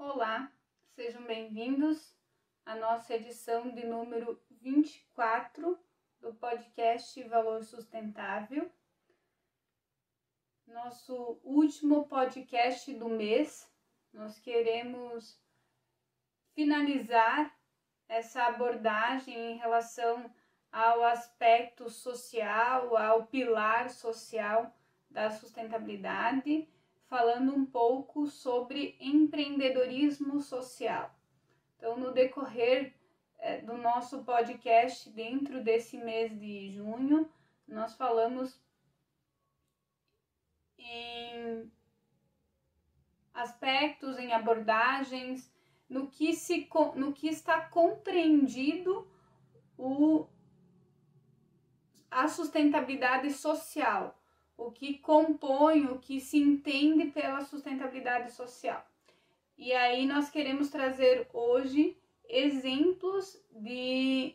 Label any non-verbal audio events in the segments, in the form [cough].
Olá, sejam bem-vindos à nossa edição de número 24 do podcast Valor Sustentável. Nosso último podcast do mês, nós queremos finalizar essa abordagem em relação ao aspecto social, ao pilar social da sustentabilidade falando um pouco sobre empreendedorismo social. Então, no decorrer é, do nosso podcast, dentro desse mês de junho, nós falamos em aspectos, em abordagens, no que, se, no que está compreendido o, a sustentabilidade social, o que compõe, o que se entende pela sustentabilidade social. E aí nós queremos trazer hoje exemplos de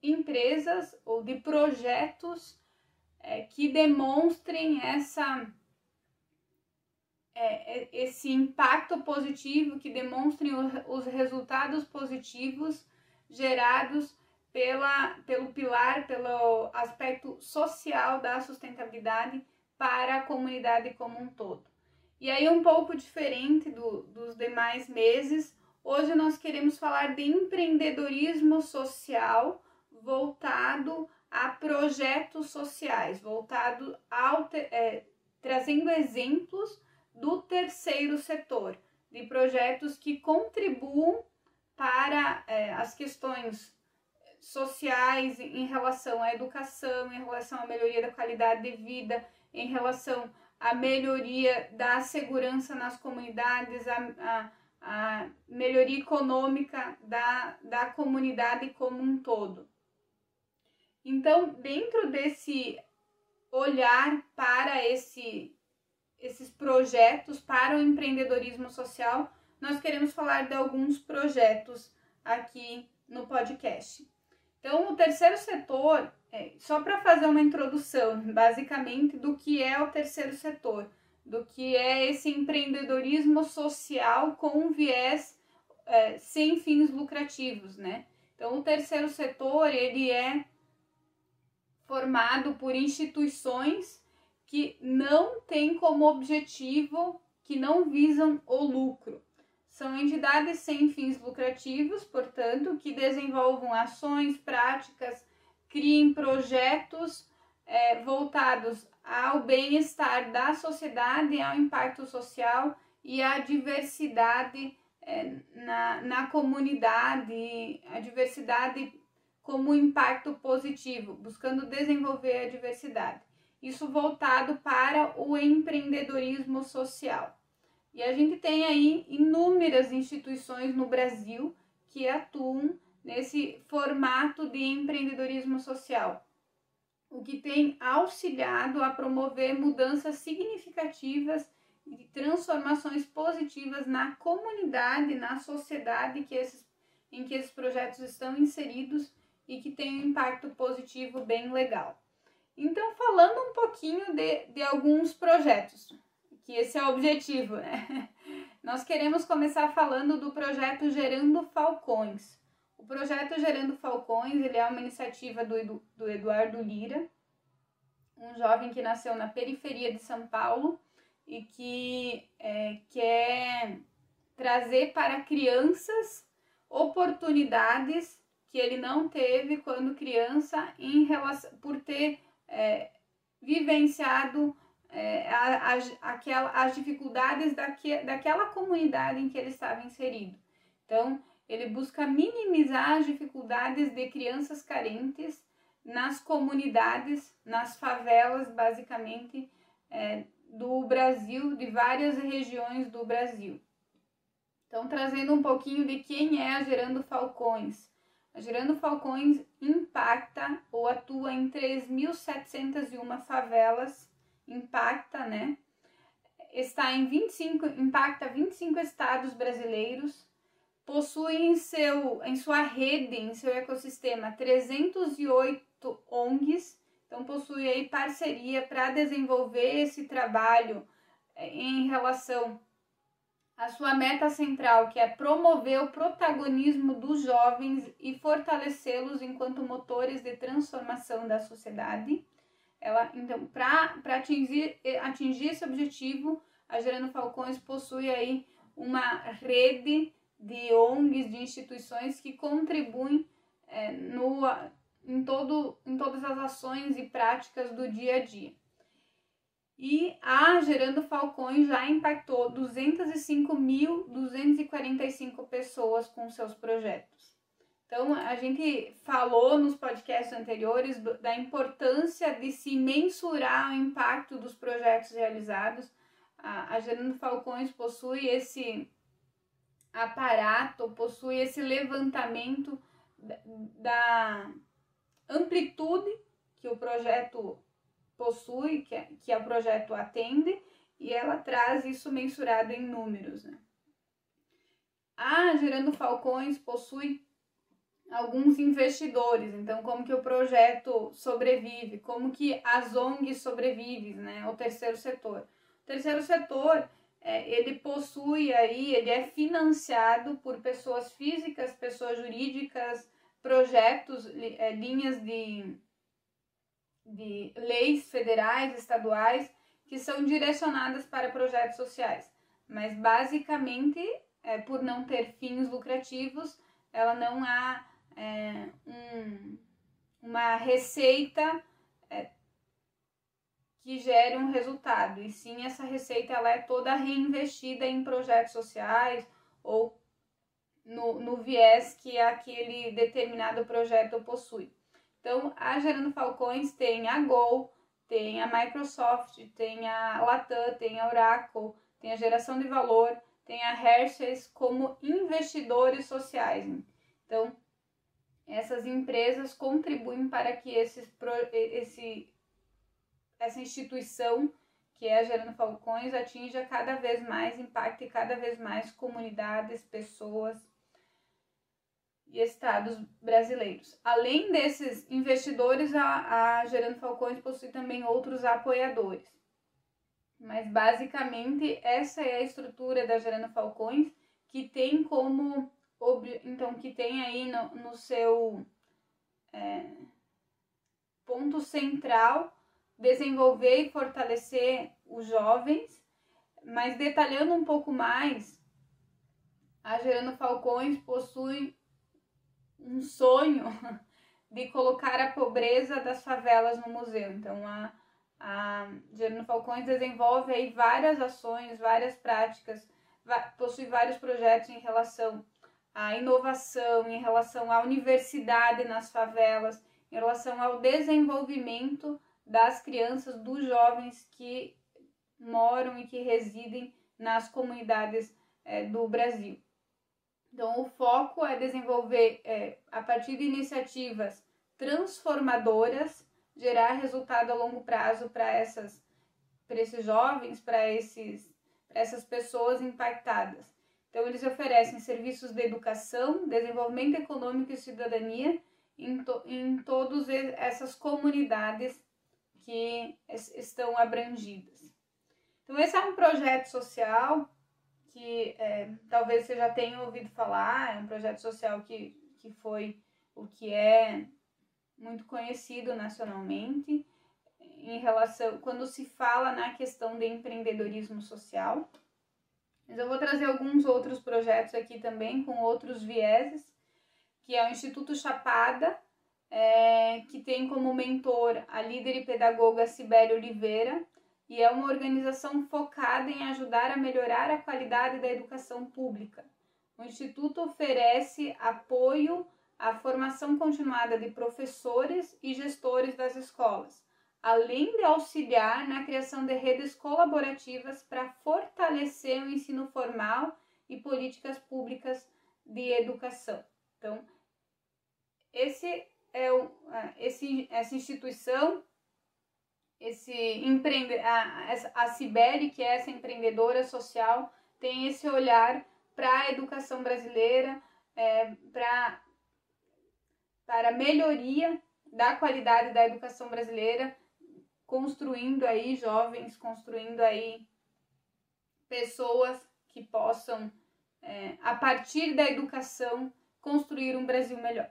empresas ou de projetos é, que demonstrem essa é, é esse impacto positivo, que demonstrem os resultados positivos gerados pela, pelo pilar, pelo aspecto social da sustentabilidade para a comunidade como um todo. E aí, um pouco diferente do, dos demais meses, hoje nós queremos falar de empreendedorismo social voltado a projetos sociais, voltado ao, é, trazendo exemplos do terceiro setor, de projetos que contribuam para é, as questões sociais em relação à educação, em relação à melhoria da qualidade de vida, em relação à melhoria da segurança nas comunidades, a, a, a melhoria econômica da, da comunidade como um todo. Então, dentro desse olhar para esse, esses projetos, para o empreendedorismo social, nós queremos falar de alguns projetos aqui no podcast. Então, o terceiro setor é, só para fazer uma introdução, basicamente, do que é o terceiro setor, do que é esse empreendedorismo social com viés é, sem fins lucrativos, né? Então, o terceiro setor, ele é formado por instituições que não têm como objetivo, que não visam o lucro. São entidades sem fins lucrativos, portanto, que desenvolvam ações, práticas, criem projetos é, voltados ao bem-estar da sociedade, ao impacto social e à diversidade é, na, na comunidade, a diversidade como impacto positivo, buscando desenvolver a diversidade. Isso voltado para o empreendedorismo social. E a gente tem aí inúmeras instituições no Brasil que atuam nesse formato de empreendedorismo social, o que tem auxiliado a promover mudanças significativas e transformações positivas na comunidade, na sociedade que esses, em que esses projetos estão inseridos e que tem um impacto positivo bem legal. Então, falando um pouquinho de, de alguns projetos, que esse é o objetivo, né? [laughs] Nós queremos começar falando do projeto Gerando Falcões. O projeto Gerando Falcões ele é uma iniciativa do, do Eduardo Lira, um jovem que nasceu na periferia de São Paulo e que é, quer trazer para crianças oportunidades que ele não teve quando criança em relação, por ter é, vivenciado é, a, a, aquela, as dificuldades daque, daquela comunidade em que ele estava inserido. Então, ele busca minimizar as dificuldades de crianças carentes nas comunidades, nas favelas, basicamente, é, do Brasil, de várias regiões do Brasil. Então, trazendo um pouquinho de quem é a Gerando Falcões. A Gerando Falcões impacta ou atua em 3.701 favelas, impacta, né? Está em 25, impacta 25 estados brasileiros, possui em, seu, em sua rede, em seu ecossistema, 308 ONGs, então possui aí parceria para desenvolver esse trabalho é, em relação a sua meta central, que é promover o protagonismo dos jovens e fortalecê-los enquanto motores de transformação da sociedade. Ela, então, para atingir, atingir esse objetivo, a Gerando Falcões possui aí uma rede de ONGs, de instituições que contribuem é, no, em, todo, em todas as ações e práticas do dia a dia. E a Gerando Falcões já impactou 205.245 pessoas com seus projetos. Então, a gente falou nos podcasts anteriores da importância de se mensurar o impacto dos projetos realizados. A, a Gerando Falcões possui esse aparato, possui esse levantamento da, amplitude que o projeto possui, que, que o projeto atende, e ela traz isso mensurado em números. Né? A Gerando Falcões possui alguns investidores, então como que o projeto sobrevive, como que as ONGs sobrevivem, né? O terceiro setor. O terceiro setor, é, ele possui aí, ele é financiado por pessoas físicas, pessoas jurídicas, projetos, é, linhas de de leis federais, estaduais, que são direcionadas para projetos sociais. Mas basicamente, é, por não ter fins lucrativos, ela não há é, um, uma receita é, que gere um resultado. E sim, essa receita ela é toda reinvestida em projetos sociais ou no, no viés que aquele determinado projeto possui. Então, a Gerando Falcões tem a Gol, tem a Microsoft, tem a Latam, tem a Oracle, tem a Geração de Valor, tem a Hershey's como investidores sociais. Então, essas empresas contribuem para que esses, esse, essa instituição, que é a Gerando Falcões, atinja cada vez mais, impacte cada vez mais comunidades, pessoas e estados brasileiros. Além desses investidores, a, a Gerando Falcões possui também outros apoiadores. Mas basicamente essa é a estrutura da Gerando Falcões, que tem como então que tem aí no, no seu é, ponto central desenvolver e fortalecer os jovens, mas detalhando um pouco mais, a Gerando Falcões possui um sonho [laughs] de colocar a pobreza das favelas no museu. Então, a, a Gerino Falcões desenvolve aí várias ações, várias práticas, possui vários projetos em relação à inovação, em relação à universidade nas favelas, em relação ao desenvolvimento das crianças, dos jovens que moram e que residem nas comunidades é, do Brasil. Então, o foco é desenvolver, é, a partir de iniciativas transformadoras, gerar resultado a longo prazo para essas para esses jovens, para esses essas pessoas impactadas. Então, eles oferecem serviços de educação, desenvolvimento econômico e cidadania em, to, em todas essas comunidades que estão abrangidas. Então, esse é um projeto social que é, talvez você já tenha ouvido falar, é um projeto social que, que foi o que é muito conhecido nacionalmente em relação quando se fala na questão de empreendedorismo social. Mas eu vou trazer alguns outros projetos aqui também com outros vieses, que é o Instituto Chapada, é, que tem como mentor a líder e pedagoga Sibéria Oliveira, e é uma organização focada em ajudar a melhorar a qualidade da educação pública. O Instituto oferece apoio à formação continuada de professores e gestores das escolas, além de auxiliar na criação de redes colaborativas para fortalecer o ensino formal e políticas públicas de educação. Então, esse é o, esse, essa instituição esse empreende a, a Cibele, que é essa empreendedora social, tem esse olhar para a educação brasileira, é, para para melhoria da qualidade da educação brasileira, construindo aí jovens, construindo aí pessoas que possam, é, a partir da educação, construir um Brasil melhor.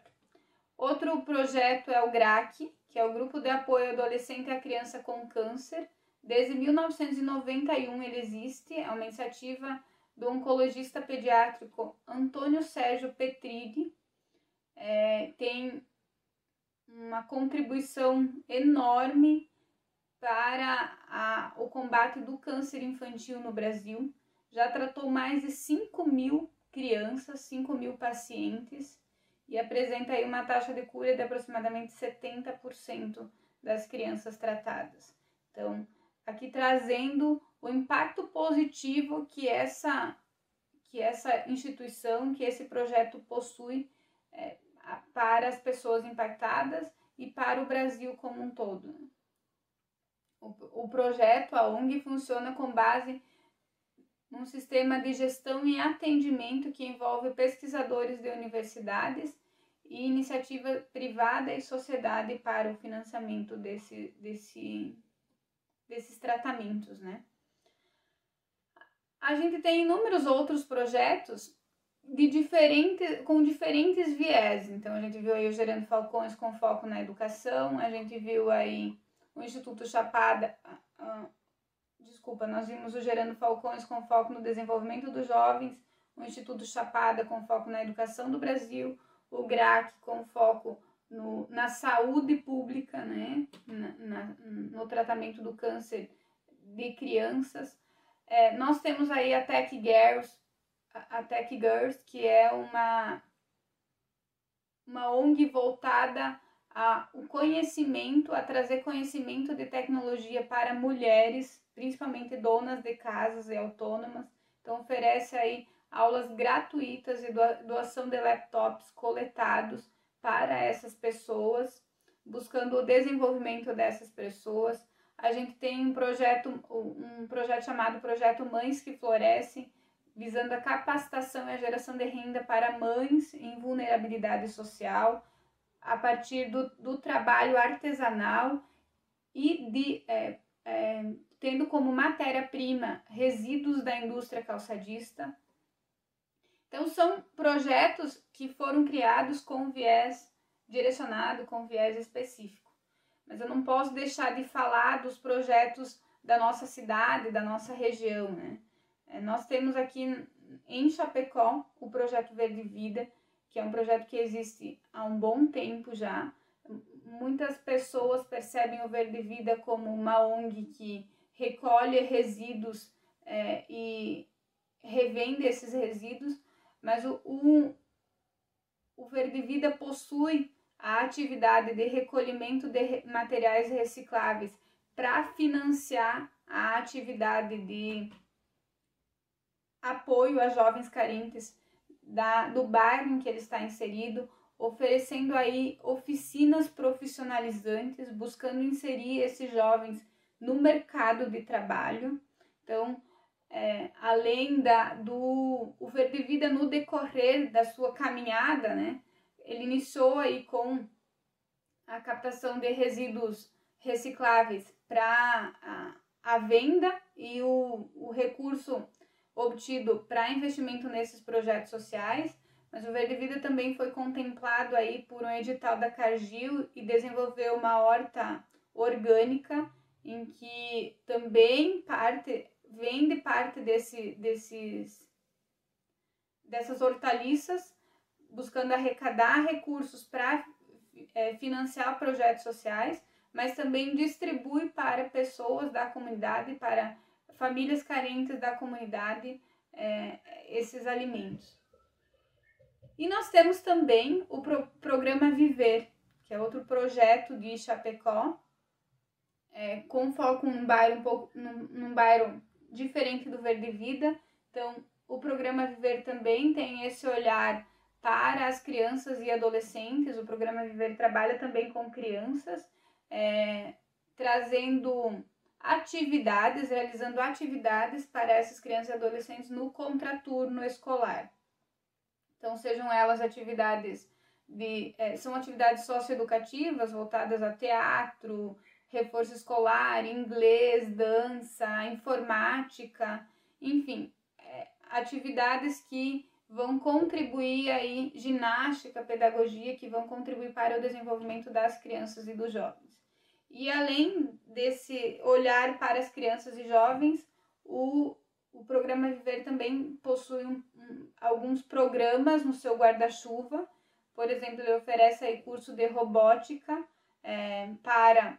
Outro projeto é o GRAC, que é o Grupo de Apoio Adolescente à Criança com Câncer. Desde 1991 ele existe, é uma iniciativa do oncologista pediátrico Antônio Sérgio Petridi. É, tem uma contribuição enorme para a, o combate do câncer infantil no Brasil. Já tratou mais de 5 mil crianças, 5 mil pacientes e apresenta aí uma taxa de cura de aproximadamente 70% das crianças tratadas. Então, aqui trazendo o impacto positivo que essa que essa instituição, que esse projeto possui é, para as pessoas impactadas e para o Brasil como um todo. O, o projeto, a ONG, funciona com base num sistema de gestão e atendimento que envolve pesquisadores de universidades e iniciativa privada e sociedade para o financiamento desse, desse, desses tratamentos, né? A gente tem inúmeros outros projetos de diferentes, com diferentes viés. Então, a gente viu aí o Gerando Falcões com foco na educação, a gente viu aí o Instituto Chapada, uh, desculpa, nós vimos o Gerando Falcões com foco no desenvolvimento dos jovens, o Instituto Chapada com foco na educação do Brasil, o GRAC com foco no, na saúde pública, né, na, na, no tratamento do câncer de crianças. É, nós temos aí a Tech Girls, a Tech Girls, que é uma, uma ONG voltada ao conhecimento, a trazer conhecimento de tecnologia para mulheres, principalmente donas de casas e autônomas. Então oferece aí aulas gratuitas e doação de laptops coletados para essas pessoas, buscando o desenvolvimento dessas pessoas. A gente tem um projeto, um projeto chamado Projeto Mães que Florescem, visando a capacitação e a geração de renda para mães em vulnerabilidade social, a partir do, do trabalho artesanal e de é, é, tendo como matéria-prima resíduos da indústria calçadista. Então, são projetos que foram criados com viés direcionado, com viés específico. Mas eu não posso deixar de falar dos projetos da nossa cidade, da nossa região, né? É, nós temos aqui em Chapecó o projeto Verde Vida, que é um projeto que existe há um bom tempo já. Muitas pessoas percebem o Verde Vida como uma ONG que recolhe resíduos é, e revende esses resíduos, mas o, o, o Verde Vida possui a atividade de recolhimento de materiais recicláveis para financiar a atividade de apoio a jovens carentes da, do bairro em que ele está inserido, oferecendo aí oficinas profissionalizantes, buscando inserir esses jovens no mercado de trabalho. Então, é, além da, do o Verde Vida no decorrer da sua caminhada, né, ele iniciou aí com a captação de resíduos recicláveis para a, a venda e o, o recurso obtido para investimento nesses projetos sociais, mas o Verde Vida também foi contemplado aí por um edital da Cargill e desenvolveu uma horta orgânica em que também parte vende parte desse, desses dessas hortaliças buscando arrecadar recursos para é, financiar projetos sociais, mas também distribui para pessoas da comunidade, para famílias carentes da comunidade é, esses alimentos. E nós temos também o pro programa Viver, que é outro projeto de Chapecó, é, com foco num bairro um pouco num, num bairro diferente do Verde Vida. Então, o programa Viver também tem esse olhar para as crianças e adolescentes. O programa Viver trabalha também com crianças, é, trazendo atividades, realizando atividades para essas crianças e adolescentes no contraturno escolar. Então, sejam elas atividades de. É, são atividades socioeducativas voltadas a teatro, reforço escolar, inglês, dança, informática, enfim, é, atividades que vão contribuir aí, ginástica, pedagogia, que vão contribuir para o desenvolvimento das crianças e dos jovens. E além desse olhar para as crianças e jovens, o, o programa Viver também possui um, um, alguns programas no seu guarda-chuva. Por exemplo, ele oferece aí curso de robótica é, para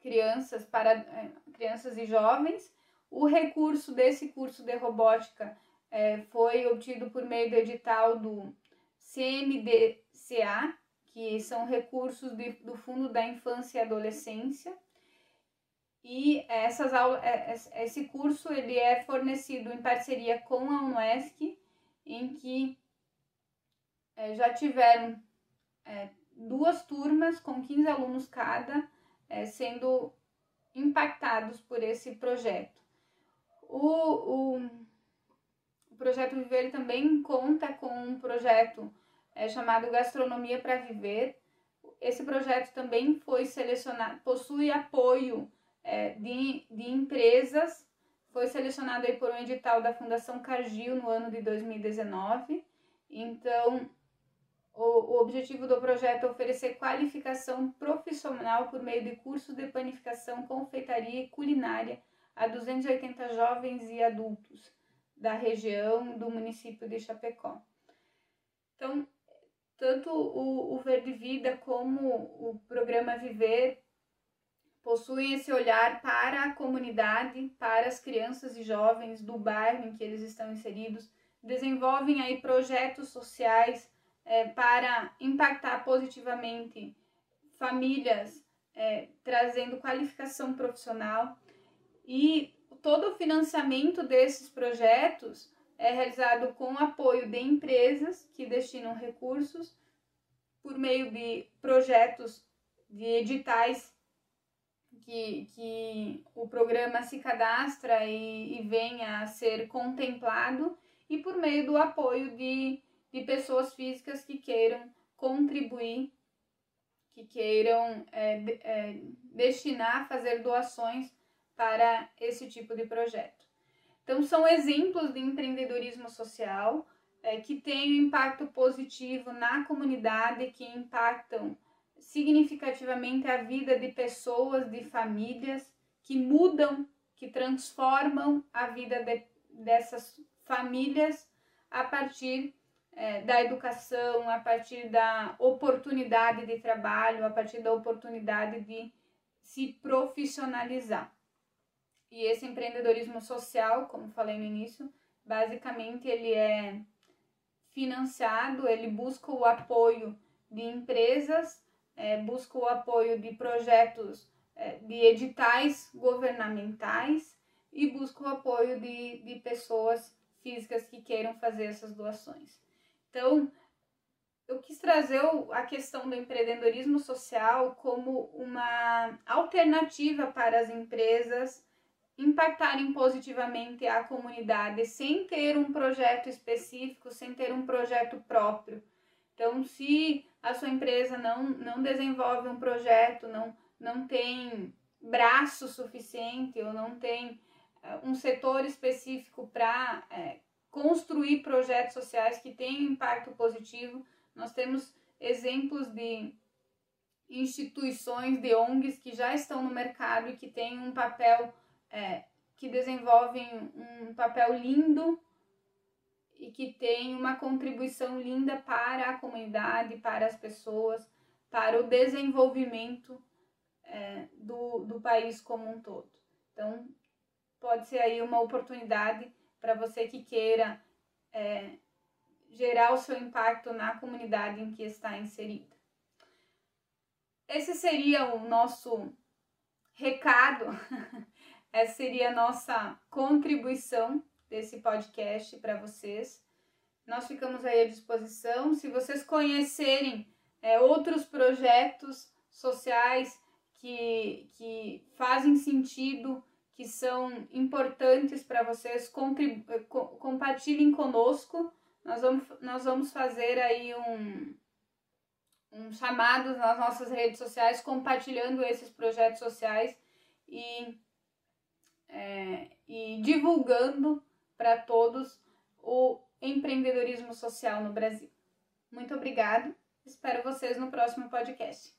crianças, para é, crianças e jovens. O recurso desse curso de robótica é, foi obtido por meio do edital do CMDCA, que são recursos de, do Fundo da Infância e Adolescência. E essas aulas, é, é, esse curso ele é fornecido em parceria com a UNESC, em que é, já tiveram é, duas turmas com 15 alunos cada é, sendo impactados por esse projeto. O, o, o projeto Viver também conta com um projeto é, chamado Gastronomia para Viver. Esse projeto também foi selecionado, possui apoio é, de, de empresas, foi selecionado aí por um edital da Fundação Cargill no ano de 2019. Então, o, objetivo do projeto é oferecer qualificação profissional por meio de cursos de panificação, confeitaria e culinária a 280 jovens e adultos da região do município de Chapecó. Então, tanto o, o Verde Vida como o programa Viver possuem esse olhar para a comunidade, para as crianças e jovens do bairro em que eles estão inseridos, desenvolvem aí projetos sociais é, para impactar positivamente famílias, é, trazendo qualificação profissional. E todo o financiamento desses projetos é realizado com apoio de empresas que destinam recursos por meio de projetos de editais que, que o programa se cadastra e, e venha a ser contemplado e por meio do apoio de de pessoas físicas que queiram contribuir, que queiram é, é, destinar, fazer doações para esse tipo de projeto. Então, são exemplos de empreendedorismo social é, que têm um impacto positivo na comunidade, que impactam significativamente a vida de pessoas, de famílias, que mudam, que transformam a vida de, dessas famílias a partir é, da educação, a partir da oportunidade de trabalho, a partir da oportunidade de se profissionalizar. E esse empreendedorismo social, como falei no início, basicamente ele é financiado, ele busca o apoio de empresas, é, busca o apoio de projetos é, de editais governamentais e busca o apoio de, de pessoas físicas que queiram fazer essas doações. Então, eu quis trazer a questão do empreendedorismo social como uma alternativa para as empresas impactarem positivamente a comunidade sem ter um projeto específico, sem ter um projeto próprio. Então, se a sua empresa não, não desenvolve um projeto, não, não tem braço suficiente ou não tem uh, um setor específico para é, construir projetos sociais que tenham impacto positivo. Nós temos exemplos de instituições, de ONGs que já estão no mercado e que têm um papel, é, que desenvolvem um papel lindo e que tem uma contribuição linda para a comunidade, para as pessoas, para o desenvolvimento é, do, do país como um todo. Então, pode ser aí uma oportunidade para você que queira é, gerar o seu impacto na comunidade em que está inserida. Esse seria o nosso recado, [laughs] essa seria a nossa contribuição desse podcast para vocês. Nós ficamos aí à disposição. Se vocês conhecerem é, outros projetos sociais que, que fazem sentido que são importantes para vocês, eh, compartilhem conosco. Nós vamos, nós vamos fazer aí um, um chamado nas nossas redes sociais, compartilhando esses projetos sociais e, é, e divulgando para todos o empreendedorismo social no Brasil. Muito obrigado, espero vocês no próximo podcast.